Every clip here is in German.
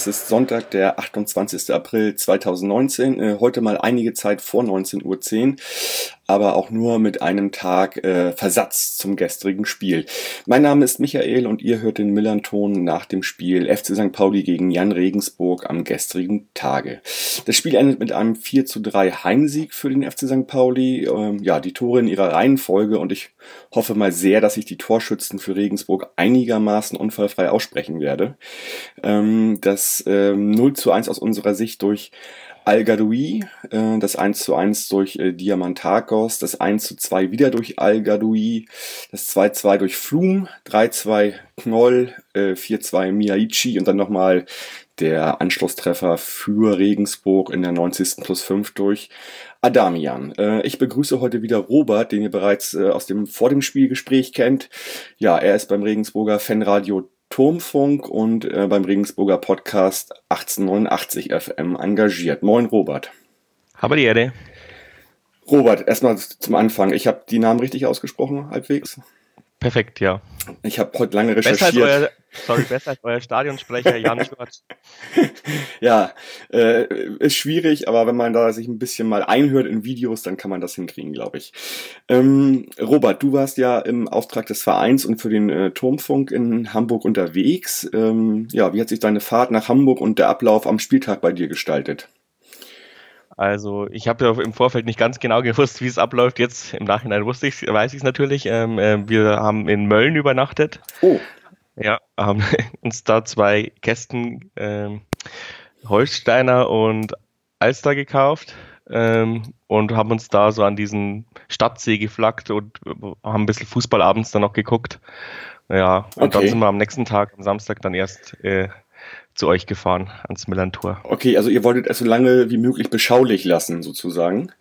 es ist Sonntag, der 28. April 2019. Äh, heute mal einige Zeit vor 19.10 Uhr aber auch nur mit einem Tag äh, Versatz zum gestrigen Spiel. Mein Name ist Michael und ihr hört den Millanton nach dem Spiel FC St. Pauli gegen Jan Regensburg am gestrigen Tage. Das Spiel endet mit einem 4 zu 3 Heimsieg für den FC St. Pauli. Ähm, ja, die Tore in ihrer Reihenfolge und ich hoffe mal sehr, dass ich die Torschützen für Regensburg einigermaßen unfallfrei aussprechen werde. Ähm, das ähm, 0 zu 1 aus unserer Sicht durch Al-Gadoui, äh, das 1 zu 1 durch äh, Diamantakos, das 1 zu 2 wieder durch Al-Gadoui, das 2 2 durch Flum, 3 2 Knoll, äh, 4 2 Miyaichi und dann nochmal der Anschlusstreffer für Regensburg in der 90. plus 5 durch Adamian. Äh, ich begrüße heute wieder Robert, den ihr bereits äh, aus dem vor dem Spielgespräch kennt. Ja, er ist beim Regensburger Fanradio Turmfunk und äh, beim Regensburger Podcast 1889 FM engagiert. Moin Robert. Habe die Erde. Robert, erstmal zum Anfang. Ich habe die Namen richtig ausgesprochen, halbwegs. Perfekt, ja. Ich habe heute lange recherchiert. Besser als euer, sorry, besser als euer Stadionsprecher Jan Schwarz. ja, äh, ist schwierig, aber wenn man da sich ein bisschen mal einhört in Videos, dann kann man das hinkriegen, glaube ich. Ähm, Robert, du warst ja im Auftrag des Vereins und für den äh, Turmfunk in Hamburg unterwegs. Ähm, ja, wie hat sich deine Fahrt nach Hamburg und der Ablauf am Spieltag bei dir gestaltet? Also ich habe ja im Vorfeld nicht ganz genau gewusst, wie es abläuft. Jetzt im Nachhinein wusste ich, weiß ich es natürlich. Ähm, äh, wir haben in Mölln übernachtet. Oh. Ja, haben uns da zwei Kästen ähm, Holsteiner und Alster gekauft ähm, und haben uns da so an diesen Stadtsee geflaggt und haben ein bisschen Fußball abends dann noch geguckt. Ja, und okay. dann sind wir am nächsten Tag, am Samstag, dann erst äh, zu euch gefahren, ans Millantor. Okay, also ihr wolltet es so lange wie möglich beschaulich lassen, sozusagen.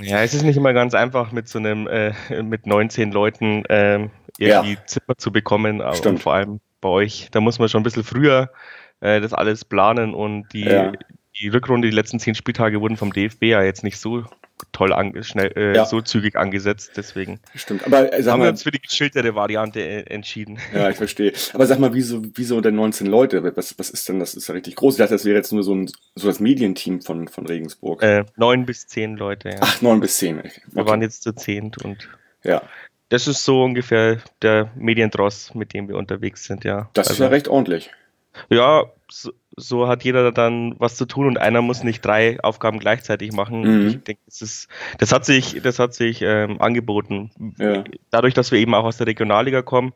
Ja, es ist nicht immer ganz einfach, mit so einem, äh, mit 19 Leuten äh, irgendwie ja. Zimmer zu bekommen, aber Stimmt. vor allem bei euch, da muss man schon ein bisschen früher äh, das alles planen und die, ja. die Rückrunde, die letzten zehn Spieltage wurden vom DFB ja jetzt nicht so toll an, schnell, äh, ja. so zügig angesetzt, deswegen Stimmt. Aber, äh, haben mal, wir uns für die geschilderte Variante äh, entschieden. Ja, ich verstehe. Aber sag mal, wieso, wieso denn 19 Leute? Was, was ist denn das? ist ja richtig groß. Ich dachte, das wäre jetzt nur so, ein, so das Medienteam von, von Regensburg. Äh, neun bis zehn Leute, ja. Ach, neun bis zehn. Okay. Wir waren jetzt zu zehnt und ja. das ist so ungefähr der Mediendross, mit dem wir unterwegs sind, ja. Das also, ist ja recht ordentlich. Ja, so, so, hat jeder dann was zu tun und einer muss nicht drei Aufgaben gleichzeitig machen. Mhm. Ich denke, das ist, das hat sich, das hat sich ähm, angeboten. Ja. Dadurch, dass wir eben auch aus der Regionalliga kommen,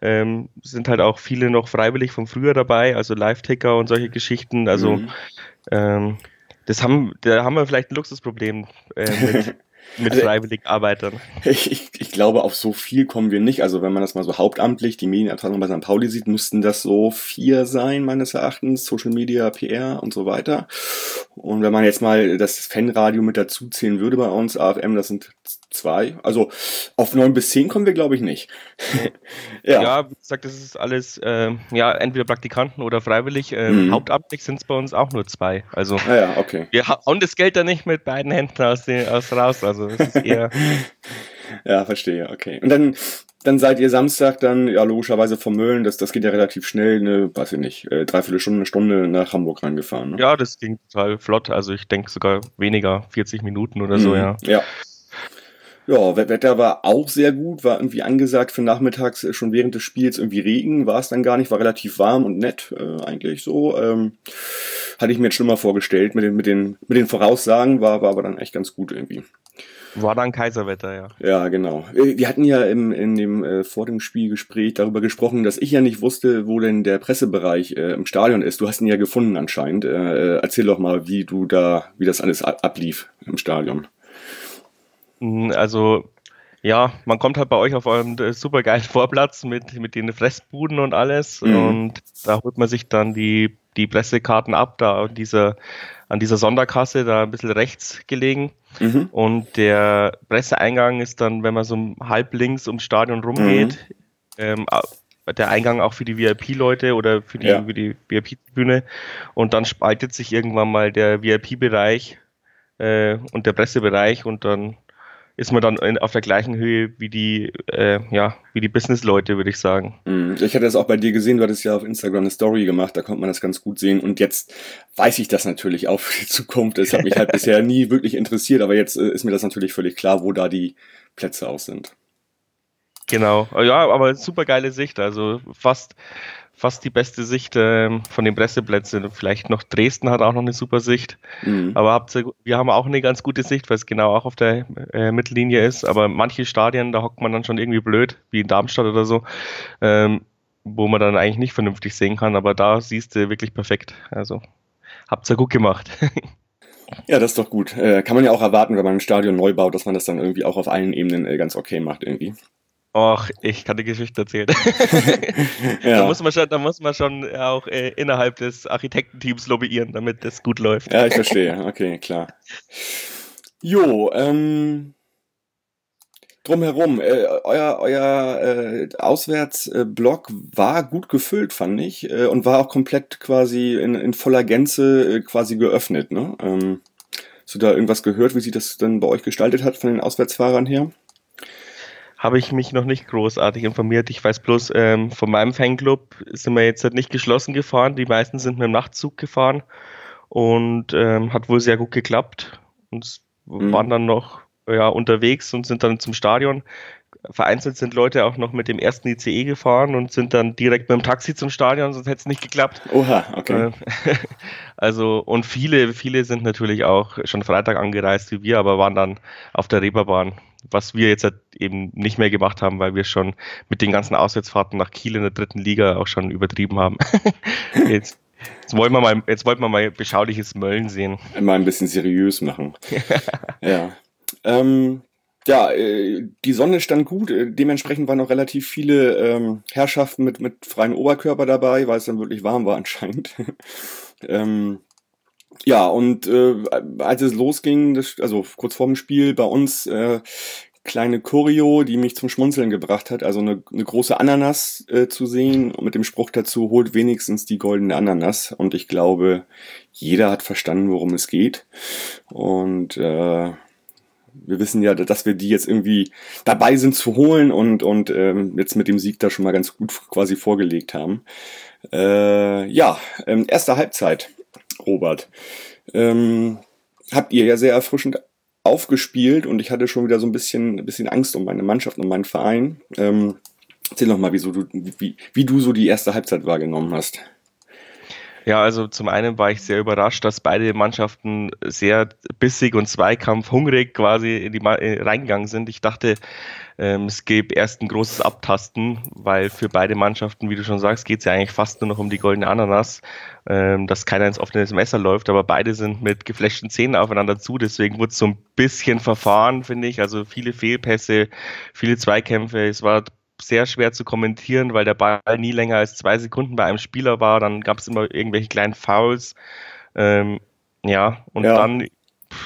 ähm, sind halt auch viele noch freiwillig von früher dabei, also Live-Ticker und solche Geschichten. Also mhm. ähm, das haben, da haben wir vielleicht ein Luxusproblem äh, mit, mit also, Freiwilligarbeitern. Ich, ich, ich, glaube, auf so viel kommen wir nicht. Also wenn man das mal so hauptamtlich, die Medienabteilung bei St. Pauli sieht, müssten das so vier sein, meines Erachtens. Social Media, PR und so weiter. Und wenn man jetzt mal das Fanradio mit dazu zählen würde bei uns, AFM, das sind zwei. Also auf neun bis zehn kommen wir, glaube ich, nicht. ja. ja, wie gesagt, das ist alles äh, ja entweder Praktikanten oder freiwillig. Ähm, mhm. Hauptamtlich sind es bei uns auch nur zwei. Also ah, ja, okay. wir hauen das Geld da nicht mit beiden Händen aus, den, aus raus. Also es ist eher. ja, verstehe, okay. Und dann dann seid ihr Samstag dann, ja, logischerweise vom Mölln, das, das geht ja relativ schnell, eine, weiß ich nicht, äh, dreiviertel Stunde, eine Stunde nach Hamburg reingefahren. Ne? Ja, das ging total flott. Also ich denke sogar weniger, 40 Minuten oder so, mhm. ja. Ja. Ja, Wetter war auch sehr gut, war irgendwie angesagt für nachmittags äh, schon während des Spiels irgendwie Regen, war es dann gar nicht, war relativ warm und nett äh, eigentlich so. Ähm, hatte ich mir jetzt schon mal vorgestellt mit den, mit den, mit den Voraussagen, war, war aber dann echt ganz gut irgendwie. War dann Kaiserwetter, ja. Ja, genau. Äh, wir hatten ja im, in dem äh, vor dem Spielgespräch darüber gesprochen, dass ich ja nicht wusste, wo denn der Pressebereich äh, im Stadion ist. Du hast ihn ja gefunden anscheinend. Äh, erzähl doch mal, wie du da, wie das alles ablief im Stadion. Hm, also, ja, man kommt halt bei euch auf eurem äh, super geilen Vorplatz mit, mit den Fressbuden und alles. Mhm. Und da holt man sich dann die, die Pressekarten ab, da an dieser, an dieser Sonderkasse, da ein bisschen rechts gelegen. Mhm. Und der Presseeingang ist dann, wenn man so halb links ums Stadion rumgeht, mhm. ähm, der Eingang auch für die VIP-Leute oder für die, ja. die VIP-Bühne. Und dann spaltet sich irgendwann mal der VIP-Bereich äh, und der Pressebereich und dann ist man dann in, auf der gleichen Höhe wie die, äh, ja, wie die Business-Leute, würde ich sagen. Mhm. Ich hatte das auch bei dir gesehen, du hattest ja auf Instagram eine Story gemacht, da konnte man das ganz gut sehen. Und jetzt weiß ich das natürlich auch für die Zukunft. Es hat mich halt bisher nie wirklich interessiert, aber jetzt äh, ist mir das natürlich völlig klar, wo da die Plätze aus sind. Genau, ja, aber super geile Sicht. Also fast fast die beste Sicht äh, von den Presseplätzen. Vielleicht noch Dresden hat auch noch eine super Sicht. Mhm. Aber wir haben auch eine ganz gute Sicht, weil es genau auch auf der äh, Mittellinie ist. Aber manche Stadien, da hockt man dann schon irgendwie blöd, wie in Darmstadt oder so, ähm, wo man dann eigentlich nicht vernünftig sehen kann. Aber da siehst du wirklich perfekt. Also habt ihr gut gemacht. Ja, das ist doch gut. Äh, kann man ja auch erwarten, wenn man ein Stadion neu baut, dass man das dann irgendwie auch auf allen Ebenen äh, ganz okay macht irgendwie. Och, ich kann die Geschichte erzählen. ja. da, muss man schon, da muss man schon auch äh, innerhalb des Architektenteams lobbyieren, damit das gut läuft. Ja, ich verstehe. Okay, klar. Jo, ähm, drumherum, äh, euer, euer äh, Auswärtsblock war gut gefüllt, fand ich, äh, und war auch komplett quasi in, in voller Gänze äh, quasi geöffnet. Ne? Ähm, hast du da irgendwas gehört, wie sich das dann bei euch gestaltet hat von den Auswärtsfahrern her? Habe ich mich noch nicht großartig informiert. Ich weiß bloß, ähm, von meinem Fanclub sind wir jetzt halt nicht geschlossen gefahren. Die meisten sind mit dem Nachtzug gefahren und ähm, hat wohl sehr gut geklappt. Und mhm. waren dann noch ja, unterwegs und sind dann zum Stadion. Vereinzelt sind Leute auch noch mit dem ersten ICE gefahren und sind dann direkt mit dem Taxi zum Stadion, sonst hätte es nicht geklappt. Oha, okay. Äh, also, und viele, viele sind natürlich auch schon Freitag angereist wie wir, aber waren dann auf der Reeperbahn was wir jetzt halt eben nicht mehr gemacht haben, weil wir schon mit den ganzen Auswärtsfahrten nach Kiel in der dritten Liga auch schon übertrieben haben. jetzt, jetzt, wollen wir mal, jetzt wollten wir mal beschauliches Möllen sehen. Mal ein bisschen seriös machen. ja. Ähm, ja, äh, die Sonne stand gut, äh, dementsprechend waren noch relativ viele ähm, Herrschaften mit, mit freiem Oberkörper dabei, weil es dann wirklich warm war anscheinend. ähm, ja, und äh, als es losging, das, also kurz vorm Spiel bei uns, äh, kleine Choreo, die mich zum Schmunzeln gebracht hat. Also eine, eine große Ananas äh, zu sehen mit dem Spruch dazu, holt wenigstens die goldene Ananas. Und ich glaube, jeder hat verstanden, worum es geht. Und äh, wir wissen ja, dass wir die jetzt irgendwie dabei sind zu holen und, und ähm, jetzt mit dem Sieg da schon mal ganz gut quasi vorgelegt haben. Äh, ja, ähm, erste Halbzeit. Robert. Ähm, habt ihr ja sehr erfrischend aufgespielt und ich hatte schon wieder so ein bisschen, ein bisschen Angst um meine Mannschaft und meinen Verein. Ähm, erzähl noch mal, wieso du, wie, wie du so die erste Halbzeit wahrgenommen hast. Ja, also zum einen war ich sehr überrascht, dass beide Mannschaften sehr bissig und zweikampfhungrig quasi in die äh, reingegangen sind. Ich dachte, ähm, es gäbe erst ein großes Abtasten, weil für beide Mannschaften, wie du schon sagst, geht es ja eigentlich fast nur noch um die goldene Ananas, ähm, dass keiner ins offene Messer läuft, aber beide sind mit geflashten Zähnen aufeinander zu, deswegen wurde es so ein bisschen verfahren, finde ich. Also viele Fehlpässe, viele Zweikämpfe. Es war sehr schwer zu kommentieren, weil der Ball nie länger als zwei Sekunden bei einem Spieler war. Dann gab es immer irgendwelche kleinen Fouls. Ähm, ja, und ja. dann,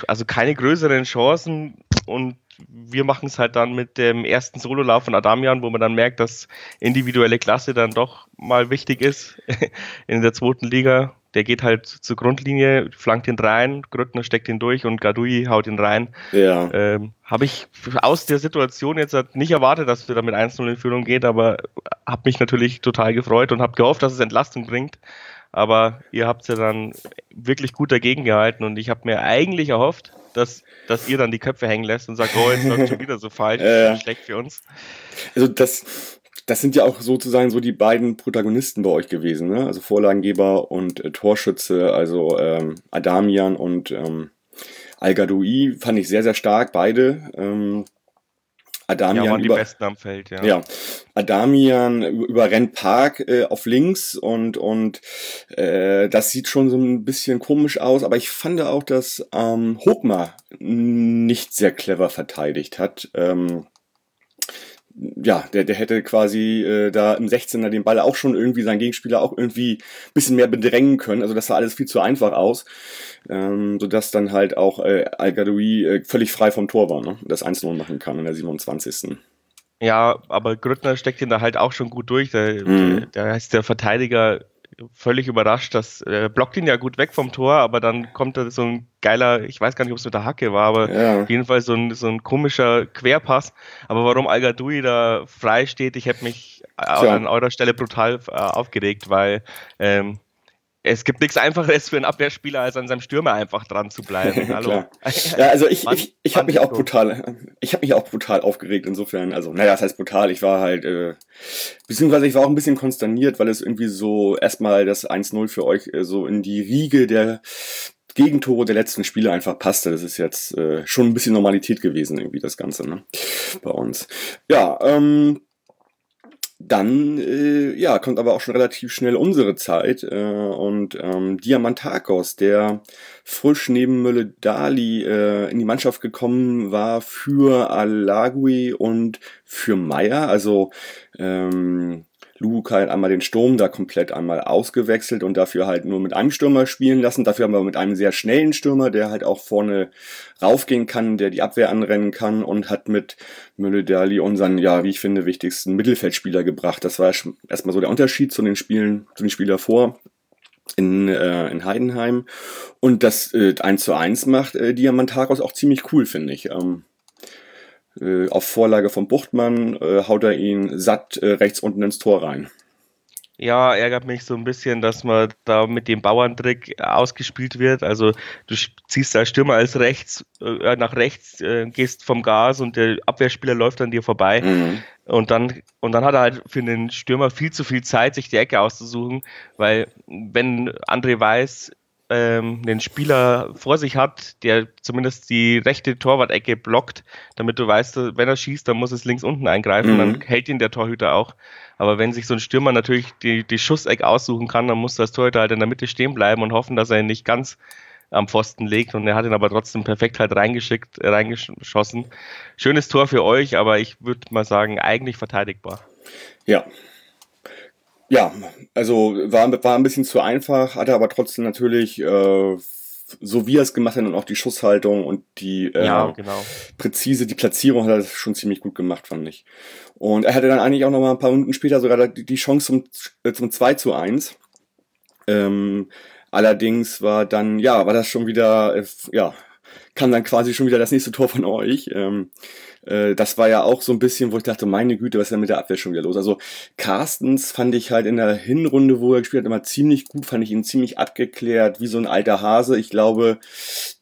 also keine größeren Chancen und wir machen es halt dann mit dem ersten Sololauf von Adamian, wo man dann merkt, dass individuelle Klasse dann doch mal wichtig ist in der zweiten Liga der geht halt zur Grundlinie, flankt ihn rein, Grüttner steckt ihn durch und Gadui haut ihn rein. Ja. Ähm, habe ich aus der Situation jetzt halt nicht erwartet, dass wir da mit 1-0 in Führung geht, aber habe mich natürlich total gefreut und habe gehofft, dass es Entlastung bringt. Aber ihr habt ja dann wirklich gut dagegen gehalten und ich habe mir eigentlich erhofft, dass, dass ihr dann die Köpfe hängen lässt und sagt, oh, jetzt läuft schon wieder so falsch, äh, schlecht für uns. Also das, das sind ja auch sozusagen so die beiden Protagonisten bei euch gewesen, ne? Also Vorlagengeber und äh, Torschütze, also ähm, Adamian und ähm, Al-Gadoui fand ich sehr, sehr stark, beide. Ähm, Adamian ja, waren über, die besten am Feld, ja. Ja, Adamian überrennt Park äh, auf links und und äh, das sieht schon so ein bisschen komisch aus, aber ich fand auch, dass ähm, Hochmar nicht sehr clever verteidigt hat. Ähm, ja, der, der hätte quasi äh, da im 16er den Ball auch schon irgendwie seinen Gegenspieler auch irgendwie bisschen mehr bedrängen können. Also das sah alles viel zu einfach aus, ähm, sodass dann halt auch äh, Al-Gadoui äh, völlig frei vom Tor war, ne? das 1-0 machen kann in der 27. Ja, aber Grüttner steckt ihn da halt auch schon gut durch. Der, mhm. der, der heißt der Verteidiger völlig überrascht, dass äh, blockt ihn ja gut weg vom Tor, aber dann kommt da so ein geiler, ich weiß gar nicht, ob es mit der Hacke war, aber ja. auf jeden Fall so ein, so ein komischer Querpass. Aber warum al da frei steht, ich hätte mich Tja. an eurer Stelle brutal äh, aufgeregt, weil ähm, es gibt nichts Einfaches für einen Abwehrspieler, als an seinem Stürmer einfach dran zu bleiben. Hallo. ja, also ich, ich, ich habe mich auch brutal, ich habe mich auch brutal aufgeregt insofern. Also, naja, das heißt brutal. Ich war halt, äh, beziehungsweise ich war auch ein bisschen konsterniert, weil es irgendwie so erstmal das 1-0 für euch äh, so in die Riege der Gegentore der letzten Spiele einfach passte. Das ist jetzt äh, schon ein bisschen Normalität gewesen, irgendwie das Ganze, ne? Bei uns. Ja, ähm, dann äh, ja, kommt aber auch schon relativ schnell unsere Zeit äh, und ähm, Diamantakos, der frisch neben Mülle Dali äh, in die Mannschaft gekommen war für Alagui und für Meier. Also ähm, Luke halt einmal den Sturm da komplett einmal ausgewechselt und dafür halt nur mit einem Stürmer spielen lassen. Dafür haben wir mit einem sehr schnellen Stürmer, der halt auch vorne raufgehen kann, der die Abwehr anrennen kann und hat mit Mülle-Derli unseren, ja, wie ich finde, wichtigsten Mittelfeldspieler gebracht. Das war erstmal so der Unterschied zu den Spielen, zu den Spielen davor in, äh, in Heidenheim. Und das äh, 1 zu 1 macht äh, Diamantakos auch ziemlich cool, finde ich. Ähm, äh, auf Vorlage von Buchtmann äh, haut er ihn satt äh, rechts unten ins Tor rein. Ja, ärgert mich so ein bisschen, dass man da mit dem Bauerntrick ausgespielt wird. Also du ziehst als Stürmer als rechts äh, nach rechts, äh, gehst vom Gas und der Abwehrspieler läuft an dir vorbei. Mhm. Und dann und dann hat er halt für den Stürmer viel zu viel Zeit, sich die Ecke auszusuchen, weil wenn André weiß, ähm, den Spieler vor sich hat, der zumindest die rechte Torwart-Ecke blockt, damit du weißt, wenn er schießt, dann muss es links unten eingreifen, mhm. dann hält ihn der Torhüter auch. Aber wenn sich so ein Stürmer natürlich die, die Schusseck aussuchen kann, dann muss das Torhüter halt in der Mitte stehen bleiben und hoffen, dass er ihn nicht ganz am Pfosten legt und er hat ihn aber trotzdem perfekt halt reingeschickt, äh, reingeschossen. Schönes Tor für euch, aber ich würde mal sagen, eigentlich verteidigbar. Ja, ja, also war, war ein bisschen zu einfach, hatte aber trotzdem natürlich, äh, so wie er es gemacht hat und auch die Schusshaltung und die äh, ja, genau. präzise, die Platzierung hat er schon ziemlich gut gemacht, fand ich. Und er hatte dann eigentlich auch noch mal ein paar Minuten später sogar die Chance zum, äh, zum 2 zu 1. Ähm, allerdings war dann, ja, war das schon wieder, äh, ja, kam dann quasi schon wieder das nächste Tor von euch. Ähm, äh, das war ja auch so ein bisschen, wo ich dachte, meine Güte, was ist denn mit der Abwehr schon wieder los? Also Carstens fand ich halt in der Hinrunde, wo er gespielt hat, immer ziemlich gut, fand ich ihn ziemlich abgeklärt, wie so ein alter Hase. Ich glaube,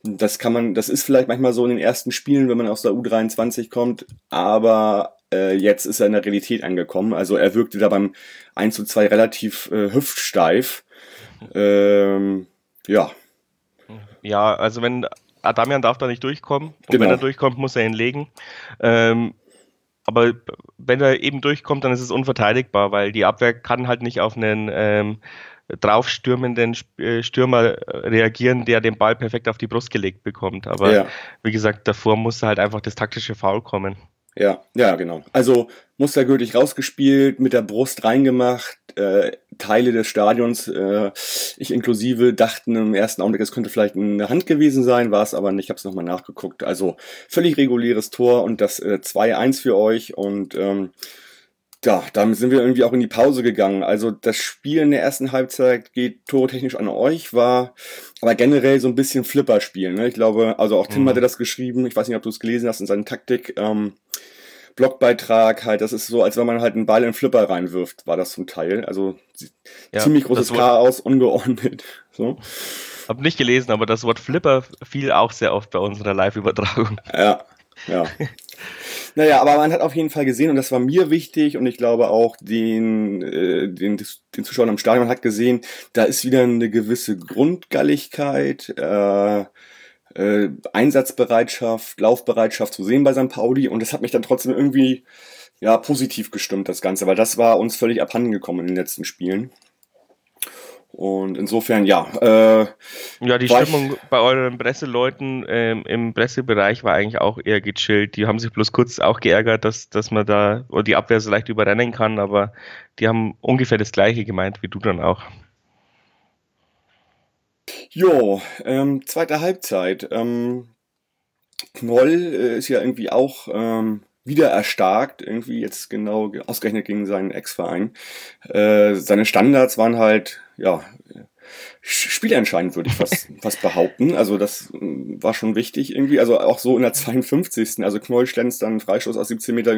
das kann man, das ist vielleicht manchmal so in den ersten Spielen, wenn man aus der U23 kommt, aber äh, jetzt ist er in der Realität angekommen. Also er wirkte da beim 1 zu 2 relativ äh, hüftsteif. Ähm, ja. Ja, also wenn Adamian darf da nicht durchkommen. Und genau. wenn er durchkommt, muss er ihn legen. Ähm, aber wenn er eben durchkommt, dann ist es unverteidigbar, weil die Abwehr kann halt nicht auf einen ähm, draufstürmenden äh, Stürmer reagieren, der den Ball perfekt auf die Brust gelegt bekommt. Aber ja. wie gesagt, davor muss halt einfach das taktische Foul kommen. Ja, ja, genau. Also mustergültig rausgespielt, mit der Brust reingemacht, äh, Teile des Stadions, äh, ich inklusive, dachten im ersten Augenblick, es könnte vielleicht eine Hand gewesen sein, war es aber nicht, ich habe es nochmal nachgeguckt. Also völlig reguläres Tor und das äh, 2-1 für euch und ähm, ja, damit sind wir irgendwie auch in die Pause gegangen. Also das Spiel in der ersten Halbzeit geht torotechnisch an euch, war aber generell so ein bisschen Flipper-Spiel. Ne? Ich glaube, also auch Tim mhm. hatte das geschrieben, ich weiß nicht, ob du es gelesen hast in seiner Taktik. Ähm, Blogbeitrag halt, das ist so, als wenn man halt einen Ball in Flipper reinwirft, war das zum Teil. Also ja, ziemlich großes Chaos, ungeordnet. So. Hab nicht gelesen, aber das Wort Flipper fiel auch sehr oft bei unserer Live-Übertragung. Ja, ja. naja, aber man hat auf jeden Fall gesehen, und das war mir wichtig, und ich glaube auch den, äh, den, den Zuschauern am Stadion hat gesehen, da ist wieder eine gewisse Grundgalligkeit, äh, äh, Einsatzbereitschaft, Laufbereitschaft zu sehen bei St. Pauli und das hat mich dann trotzdem irgendwie ja positiv gestimmt, das Ganze, weil das war uns völlig abhanden gekommen in den letzten Spielen. Und insofern, ja. Äh, ja, die Stimmung ich, bei euren Presseleuten ähm, im Pressebereich war eigentlich auch eher gechillt. Die haben sich bloß kurz auch geärgert, dass, dass man da oder die Abwehr so leicht überrennen kann, aber die haben ungefähr das Gleiche gemeint wie du dann auch. Jo, ähm, zweite Halbzeit. Ähm, Knoll äh, ist ja irgendwie auch ähm, wieder erstarkt, irgendwie jetzt genau ausgerechnet gegen seinen Ex-Verein. Äh, seine Standards waren halt, ja, spielentscheidend, würde ich fast, fast behaupten. Also das mm, war schon wichtig irgendwie. Also auch so in der 52. Also Knoll schlänzt dann Freistoß aus 17 Meter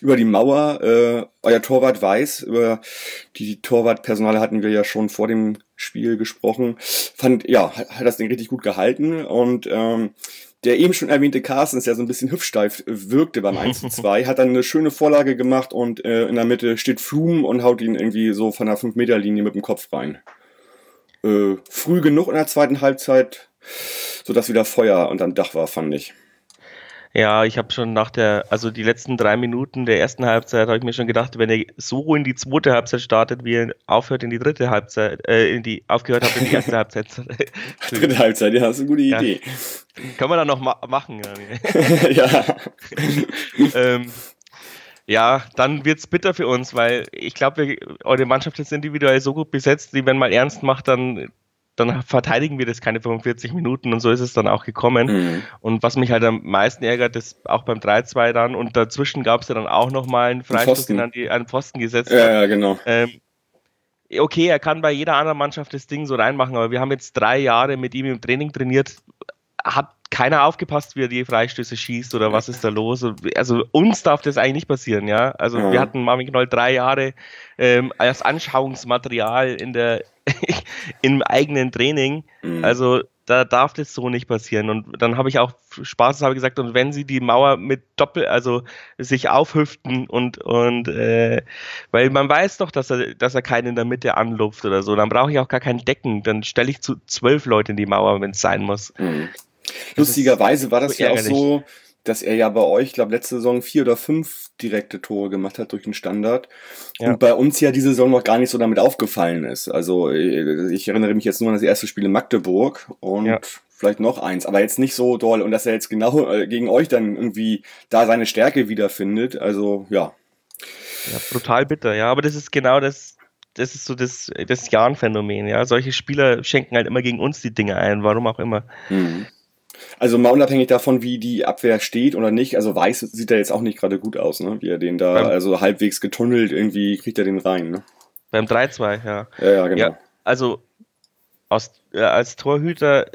über die Mauer. Äh, euer Torwart weiß, über die Torwartpersonale hatten wir ja schon vor dem Spiel gesprochen. Fand, ja, hat, hat das Ding richtig gut gehalten und ähm, der eben schon erwähnte Carstens, der so ein bisschen hüpfsteif wirkte beim 1 zu 2, hat dann eine schöne Vorlage gemacht und äh, in der Mitte steht Flum und haut ihn irgendwie so von der 5-Meter-Linie mit dem Kopf rein. Äh, früh genug in der zweiten Halbzeit, sodass wieder Feuer unterm Dach war, fand ich. Ja, ich habe schon nach der, also die letzten drei Minuten der ersten Halbzeit, habe ich mir schon gedacht, wenn er so in die zweite Halbzeit startet, wie er aufhört in die dritte Halbzeit, äh, in die, aufgehört hat in die erste Halbzeit. dritte Halbzeit, ja, das ist eine gute Idee. Ja. Können wir dann noch ma machen. ja. ähm, ja, dann wird's bitter für uns, weil ich glaube, eure Mannschaft ist individuell so gut besetzt, die, wenn man ernst macht, dann dann verteidigen wir das keine 45 Minuten und so ist es dann auch gekommen. Mhm. Und was mich halt am meisten ärgert, ist auch beim 3-2 dann und dazwischen gab es ja dann auch nochmal einen Freistoß, den an die, einen Pfosten gesetzt ja, Ja, genau. Ähm, okay, er kann bei jeder anderen Mannschaft das Ding so reinmachen, aber wir haben jetzt drei Jahre mit ihm im Training trainiert, hat keiner aufgepasst, wie er die Freistöße schießt oder was ist da los. Also uns darf das eigentlich nicht passieren, ja. Also ja. wir hatten Marvin Knoll drei Jahre ähm, als Anschauungsmaterial in der im eigenen Training. Mhm. Also da darf das so nicht passieren. Und dann habe ich auch Spaß habe gesagt, und wenn sie die Mauer mit Doppel, also sich aufhüften und, und äh, weil man weiß doch, dass er, dass er keinen in der Mitte anlupft oder so, dann brauche ich auch gar kein Decken. Dann stelle ich zu zwölf Leute in die Mauer, wenn es sein muss. Mhm. Lustigerweise war das so ja auch so, dass er ja bei euch, ich glaube, letzte Saison vier oder fünf direkte Tore gemacht hat durch den Standard. Ja. Und bei uns ja diese Saison noch gar nicht so damit aufgefallen ist. Also äh, ich erinnere mich jetzt nur an das erste Spiel in Magdeburg und ja. vielleicht noch eins, aber jetzt nicht so doll. Und dass er jetzt genau äh, gegen euch dann irgendwie da seine Stärke wiederfindet. Also ja. Ja, brutal bitter, ja. Aber das ist genau das, das ist so das, das Jahn-Phänomen, ja. Solche Spieler schenken halt immer gegen uns die Dinge ein, warum auch immer. Mhm. Also mal unabhängig davon, wie die Abwehr steht oder nicht, also Weiß sieht er jetzt auch nicht gerade gut aus, ne? Wie er den da, also halbwegs getunnelt, irgendwie kriegt er den rein, ne? Beim 3-2, ja. ja. Ja, genau. Ja, also aus, äh, als Torhüter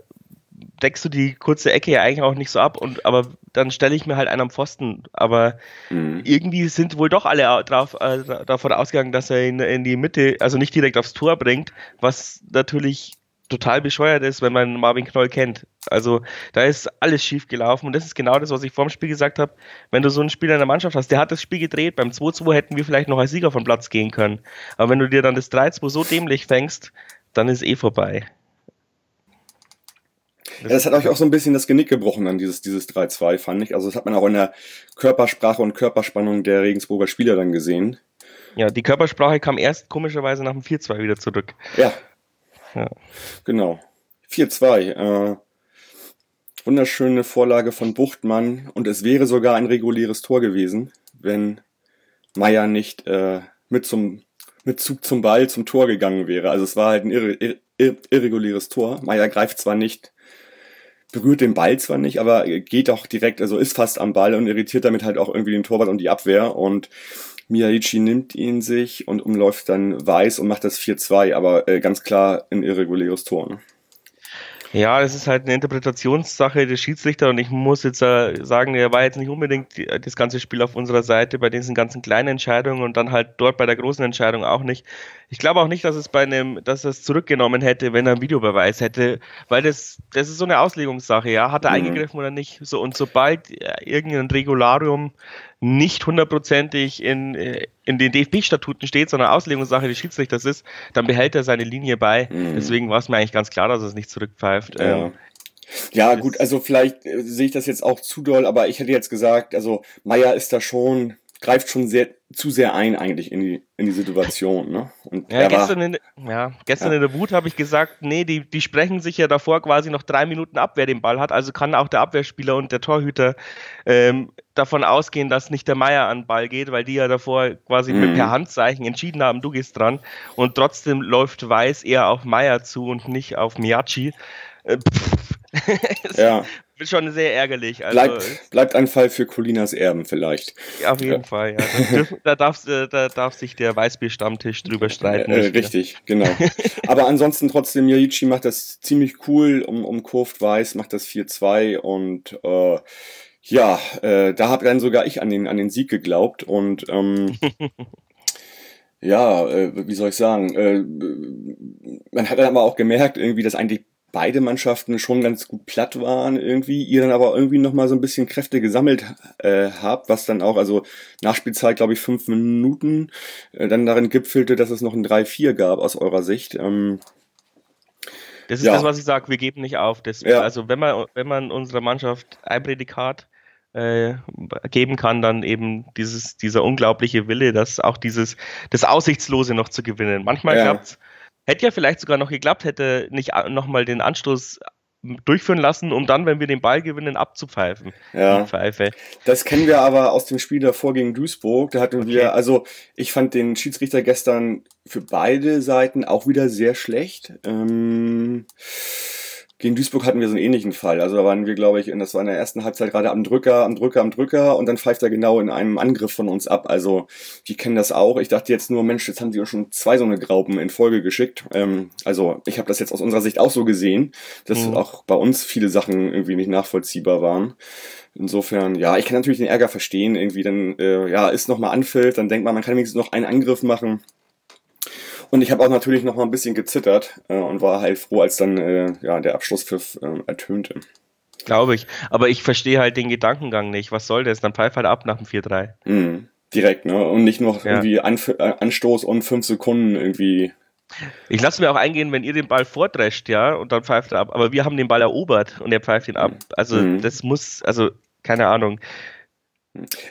deckst du die kurze Ecke ja eigentlich auch nicht so ab und aber dann stelle ich mir halt einen am Pfosten. Aber mhm. irgendwie sind wohl doch alle drauf, äh, davon ausgegangen, dass er ihn in die Mitte, also nicht direkt aufs Tor bringt, was natürlich total bescheuert ist, wenn man Marvin Knoll kennt. Also da ist alles schief gelaufen und das ist genau das, was ich vor dem Spiel gesagt habe. Wenn du so einen Spieler in der Mannschaft hast, der hat das Spiel gedreht, beim 2-2 hätten wir vielleicht noch als Sieger vom Platz gehen können. Aber wenn du dir dann das 3-2 so dämlich fängst, dann ist eh vorbei. Das, ja, das hat euch auch so ein bisschen das Genick gebrochen an dieses, dieses 3-2, fand ich. Also das hat man auch in der Körpersprache und Körperspannung der Regensburger Spieler dann gesehen. Ja, die Körpersprache kam erst komischerweise nach dem 4-2 wieder zurück. Ja, Genau. 4-2. Äh, wunderschöne Vorlage von Buchtmann und es wäre sogar ein reguläres Tor gewesen, wenn Meier nicht äh, mit zum mit Zug zum Ball zum Tor gegangen wäre. Also es war halt ein irre, irre, irreguläres Tor. Meier greift zwar nicht, berührt den Ball zwar nicht, aber geht auch direkt, also ist fast am Ball und irritiert damit halt auch irgendwie den Torwart und die Abwehr und Miyaichi nimmt ihn sich und umläuft dann Weiß und macht das 4-2, aber äh, ganz klar ein irreguläres Tor. Ne? Ja, es ist halt eine Interpretationssache des Schiedsrichter und ich muss jetzt äh, sagen, er war jetzt nicht unbedingt die, das ganze Spiel auf unserer Seite bei diesen ganzen kleinen Entscheidungen und dann halt dort bei der großen Entscheidung auch nicht. Ich glaube auch nicht, dass es bei einem, dass er es zurückgenommen hätte, wenn er einen Videobeweis hätte, weil das, das ist so eine Auslegungssache, ja, hat er mhm. eingegriffen oder nicht. So und sobald äh, irgendein Regularium nicht hundertprozentig in, äh, in den DFB-Statuten steht, sondern Auslegungssache des Schiedsrichters ist, dann behält er seine Linie bei. Mhm. Deswegen war es mir eigentlich ganz klar, dass er es nicht zurückpfeift. Ja. Ähm, ja, gut, also vielleicht äh, sehe ich das jetzt auch zu doll, aber ich hätte jetzt gesagt, also Meier ist da schon greift schon sehr zu sehr ein eigentlich in die, in die Situation. Ne? Und ja, gestern, war, in, ja, gestern ja. in der Wut habe ich gesagt, nee, die, die sprechen sich ja davor quasi noch drei Minuten ab, wer den Ball hat. Also kann auch der Abwehrspieler und der Torhüter ähm, davon ausgehen, dass nicht der Meier an den Ball geht, weil die ja davor quasi mhm. per Handzeichen entschieden haben, du gehst dran. Und trotzdem läuft Weiß eher auf Meier zu und nicht auf Miyachi. Äh, ja. Ist schon sehr ärgerlich. Also, bleibt, bleibt ein Fall für Colinas Erben vielleicht. Auf jeden ja. Fall, ja. Da, darf, da darf sich der Weißbier-Stammtisch drüber streiten. Äh, richtig, genau. Aber ansonsten trotzdem, Yaichi macht das ziemlich cool, um, um Kurft Weiß, macht das 4-2 und äh, ja, äh, da habe dann sogar ich an den, an den Sieg geglaubt und ähm, ja, äh, wie soll ich sagen, äh, man hat dann aber auch gemerkt, irgendwie, dass eigentlich beide Mannschaften schon ganz gut platt waren irgendwie, ihr dann aber irgendwie nochmal so ein bisschen Kräfte gesammelt äh, habt, was dann auch, also Nachspielzeit, glaube ich, fünf Minuten, äh, dann darin gipfelte, dass es noch ein 3-4 gab aus eurer Sicht. Ähm, das ist ja. das, was ich sage, wir geben nicht auf. Das, ja. Also wenn man, wenn man unserer Mannschaft ein Prädikat äh, geben kann, dann eben dieses, dieser unglaubliche Wille, dass auch dieses, das Aussichtslose noch zu gewinnen. Manchmal ja. klappt's Hätte ja vielleicht sogar noch geklappt, hätte nicht nochmal den Anstoß durchführen lassen, um dann, wenn wir den Ball gewinnen, abzupfeifen. Ja. Pfeife. Das kennen wir aber aus dem Spiel davor gegen Duisburg. Da hatten okay. wir, also ich fand den Schiedsrichter gestern für beide Seiten auch wieder sehr schlecht. Ähm, gegen Duisburg hatten wir so einen ähnlichen Fall. Also da waren wir, glaube ich, in, das war in der ersten Halbzeit gerade am Drücker, am Drücker, am Drücker und dann pfeift er genau in einem Angriff von uns ab. Also die kennen das auch. Ich dachte jetzt nur, Mensch, jetzt haben die uns schon zwei so eine Graupen in Folge geschickt. Ähm, also ich habe das jetzt aus unserer Sicht auch so gesehen, dass mhm. auch bei uns viele Sachen irgendwie nicht nachvollziehbar waren. Insofern, ja, ich kann natürlich den Ärger verstehen. Irgendwie dann, äh, ja, ist nochmal anfällt, dann denkt man, man kann wenigstens noch einen Angriff machen. Und ich habe auch natürlich noch mal ein bisschen gezittert äh, und war halt froh, als dann äh, ja, der Abschlusspfiff äh, ertönte. Glaube ich. Aber ich verstehe halt den Gedankengang nicht. Was soll das? Dann pfeift halt ab nach dem 4-3. Mhm. Direkt, ne? Und nicht noch ja. irgendwie Anf äh, Anstoß und fünf Sekunden irgendwie. Ich lasse mir auch eingehen, wenn ihr den Ball vordrescht, ja, und dann pfeift er ab. Aber wir haben den Ball erobert und er pfeift ihn ab. Also mhm. das muss, also keine Ahnung.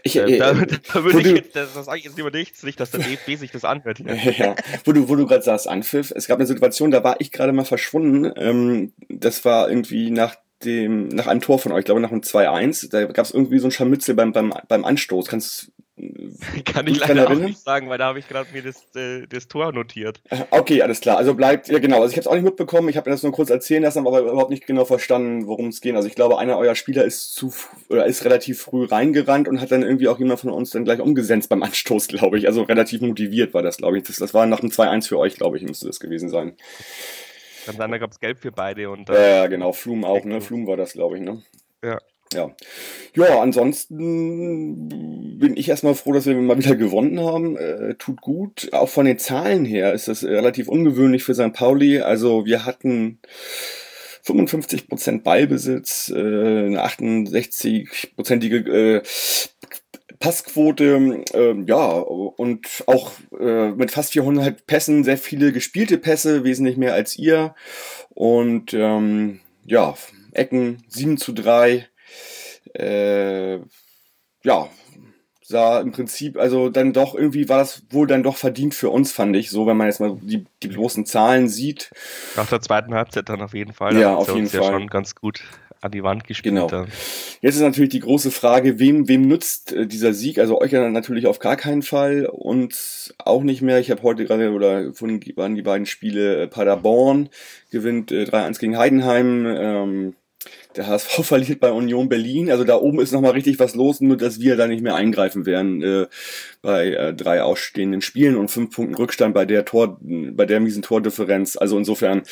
Ich, äh, da, äh, da würde ich jetzt, das sage ich jetzt lieber nichts, nicht, dass der DFB sich das anhört. Ja, wo du, wo du gerade sagst, Anpfiff, es gab eine Situation, da war ich gerade mal verschwunden. Ähm, das war irgendwie nach dem, nach einem Tor von euch, ich glaube nach einem 2-1. Da gab es irgendwie so ein Scharmützel beim, beim, beim Anstoß. Kannst Kann ich leider auch nicht sagen, weil da habe ich gerade mir das, äh, das Tor notiert. Okay, alles klar. Also bleibt, ja genau, also ich habe es auch nicht mitbekommen, ich habe mir das nur kurz erzählen lassen, aber überhaupt nicht genau verstanden, worum es geht. Also ich glaube, einer eurer Spieler ist zu oder ist relativ früh reingerannt und hat dann irgendwie auch jemand von uns dann gleich umgesetzt beim Anstoß, glaube ich. Also relativ motiviert war das, glaube ich. Das, das war nach dem 2-1 für euch, glaube ich, müsste das gewesen sein. Dann, dann gab es Gelb für beide und Ja, ja, genau, Flum auch, ne? Flum war das, glaube ich, ne? Ja. Ja. Ja, ansonsten bin ich erstmal froh, dass wir mal wieder gewonnen haben. Äh, tut gut. Auch von den Zahlen her ist das relativ ungewöhnlich für St. Pauli. Also wir hatten 55% Ballbesitz, äh, eine 68-prozentige äh, Passquote, äh, ja, und auch äh, mit fast 400 Pässen, sehr viele gespielte Pässe, wesentlich mehr als ihr. Und ähm, ja, Ecken 7 zu 3 äh, ja, sah im Prinzip, also dann doch irgendwie war das wohl dann doch verdient für uns, fand ich, so wenn man jetzt mal die, die bloßen Zahlen sieht. Nach der zweiten Halbzeit dann auf jeden Fall. Ja, auf jeden Fall. Ja schon ganz gut an die Wand gespielt. Genau. Dann. Jetzt ist natürlich die große Frage, wem, wem nutzt äh, dieser Sieg? Also euch natürlich auf gar keinen Fall und auch nicht mehr. Ich habe heute gerade, oder von waren die beiden Spiele äh, Paderborn, gewinnt äh, 3-1 gegen Heidenheim, ähm, der HSV verliert bei Union Berlin. Also da oben ist nochmal richtig was los, nur dass wir da nicht mehr eingreifen werden äh, bei äh, drei ausstehenden Spielen und fünf Punkten Rückstand bei der Tor, bei der miesen Tordifferenz. Also insofern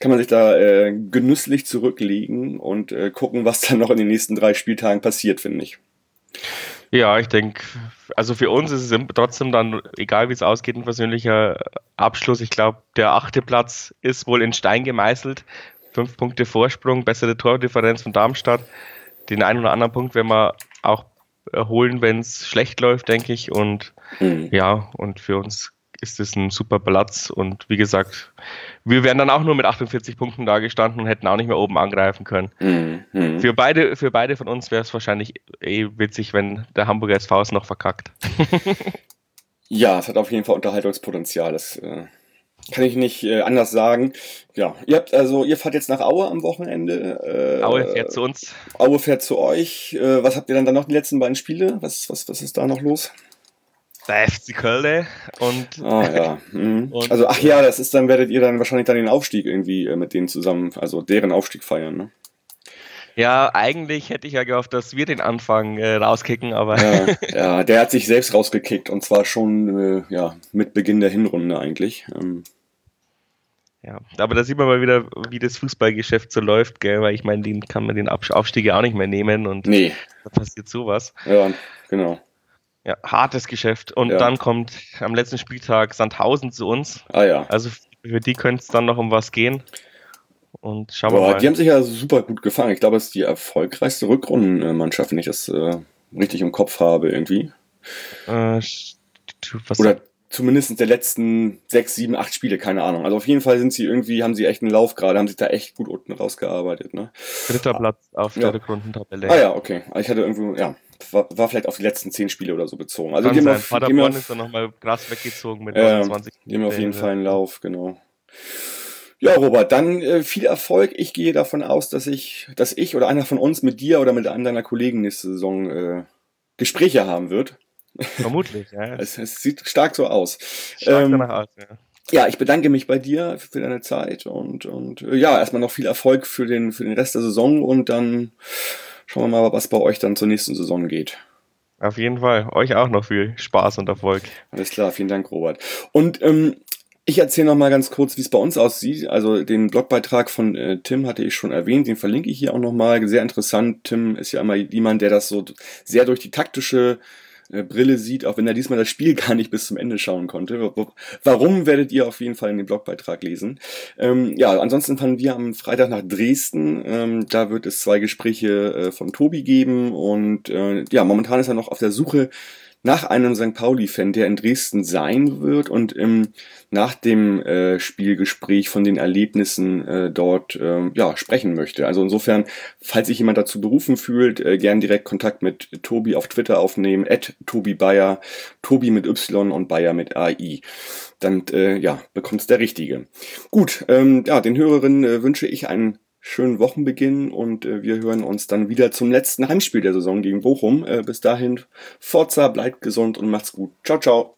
kann man sich da äh, genüsslich zurücklegen und äh, gucken, was dann noch in den nächsten drei Spieltagen passiert, finde ich. Ja, ich denke, also für uns ist es trotzdem dann, egal wie es ausgeht, ein persönlicher Abschluss. Ich glaube, der achte Platz ist wohl in Stein gemeißelt fünf Punkte Vorsprung, bessere Tordifferenz von Darmstadt. Den einen oder anderen Punkt werden wir auch holen, wenn es schlecht läuft, denke ich. Und mhm. ja, und für uns ist es ein super Platz. Und wie gesagt, wir wären dann auch nur mit 48 Punkten da gestanden und hätten auch nicht mehr oben angreifen können. Mhm. mhm. Für, beide, für beide von uns wäre es wahrscheinlich eh witzig, wenn der Hamburger SV es noch verkackt. ja, es hat auf jeden Fall Unterhaltungspotenzial. Das äh, kann ich nicht äh, anders sagen. Ja, ihr habt also, ihr fahrt jetzt nach Aue am Wochenende. Äh, Aue fährt zu uns. Aue fährt zu euch. Äh, was habt ihr dann dann noch die letzten beiden Spiele? Was, was, was ist da noch los? Der FC Köln und. Ah ja. Mhm. Und, also ach ja, das ist dann werdet ihr dann wahrscheinlich dann den Aufstieg irgendwie äh, mit denen zusammen, also deren Aufstieg feiern, ne? Ja, eigentlich hätte ich ja gehofft, dass wir den Anfang äh, rauskicken, aber. Ja, ja, der hat sich selbst rausgekickt und zwar schon äh, ja, mit Beginn der Hinrunde eigentlich. Ähm, ja, aber da sieht man mal wieder, wie das Fußballgeschäft so läuft, gell? weil ich meine, den kann man den Aufstieg ja auch nicht mehr nehmen und nee. da passiert sowas. Ja, genau. Ja, hartes Geschäft. Und Ja. dann kommt am letzten Spieltag Sandhausen zu uns. Ah ja. Also für die könnte es dann noch um was gehen. Und schauen Boah, wir mal. die haben sich ja super gut gefangen. Ich glaube, es ist die erfolgreichste Rückrundenmannschaft, wenn ich das äh, richtig im Kopf habe irgendwie. Äh, was, Oder zumindest der letzten sechs, sieben, acht Spiele, keine Ahnung. Also auf jeden Fall sind sie irgendwie, haben sie echt einen Lauf gerade, haben sich da echt gut unten rausgearbeitet. Ne? dritter Platz auf Ja. der Rückrundentabelle. Ah ja, okay. Also Ich hatte irgendwo, ja, war, war vielleicht auf die letzten zehn Spiele oder so bezogen. Also Kann die haben, sein. auf, die, haben ist dann nochmal krass weggezogen mit Ja, 29 die haben auf jeden. Fall einen Lauf, genau. Ja, Robert, dann äh, viel Erfolg. Ich gehe davon aus, dass ich, dass ich oder einer von uns mit dir oder mit einem deiner Kollegen nächste Saison äh, Gespräche haben wird. Vermutlich, ja. Es, es sieht stark so aus. Stark ähm, danach aus, ja. Ja, ich bedanke mich bei dir für deine Zeit und, und äh, ja, erstmal noch viel Erfolg für den, für den Rest der Saison und dann schauen wir mal, was bei euch dann zur nächsten Saison geht. Auf jeden Fall. Euch auch noch viel Spaß und Erfolg. Alles klar, vielen Dank, Robert. Und ähm, ich erzähle noch mal ganz kurz, wie es bei uns aussieht. Also den Blogbeitrag von äh, Tim hatte ich schon erwähnt, den verlinke ich hier auch noch mal. Sehr interessant. Tim ist ja immer jemand, der das so sehr durch die taktische Brille sieht, auch wenn er diesmal das Spiel gar nicht bis zum Ende schauen konnte. Wa- wa- Warum werdet ihr auf jeden Fall in dem Blogbeitrag lesen? Ähm, ja, ansonsten fahren wir am Freitag nach Dresden. Ähm, da wird es zwei Gespräche äh, von Tobi geben und äh, ja, momentan ist er noch auf der Suche nach einem St. Pauli-Fan, der in Dresden sein wird und ähm, nach dem äh, Spielgespräch von den Erlebnissen äh, dort ähm, ja, sprechen möchte. Also insofern, falls sich jemand dazu berufen fühlt, äh, gern direkt Kontakt mit Tobi auf Twitter aufnehmen, at Tobi Bayer, Tobi mit Y und Bayer mit AI. Dann äh, ja, bekommt's der Richtige. Gut, ähm, ja, den Hörerinnen äh, wünsche ich einen schönen Wochenbeginn und äh, wir hören uns dann wieder zum letzten Heimspiel der Saison gegen Bochum. Äh, bis dahin, Forza, bleibt gesund und macht's gut. Ciao, ciao.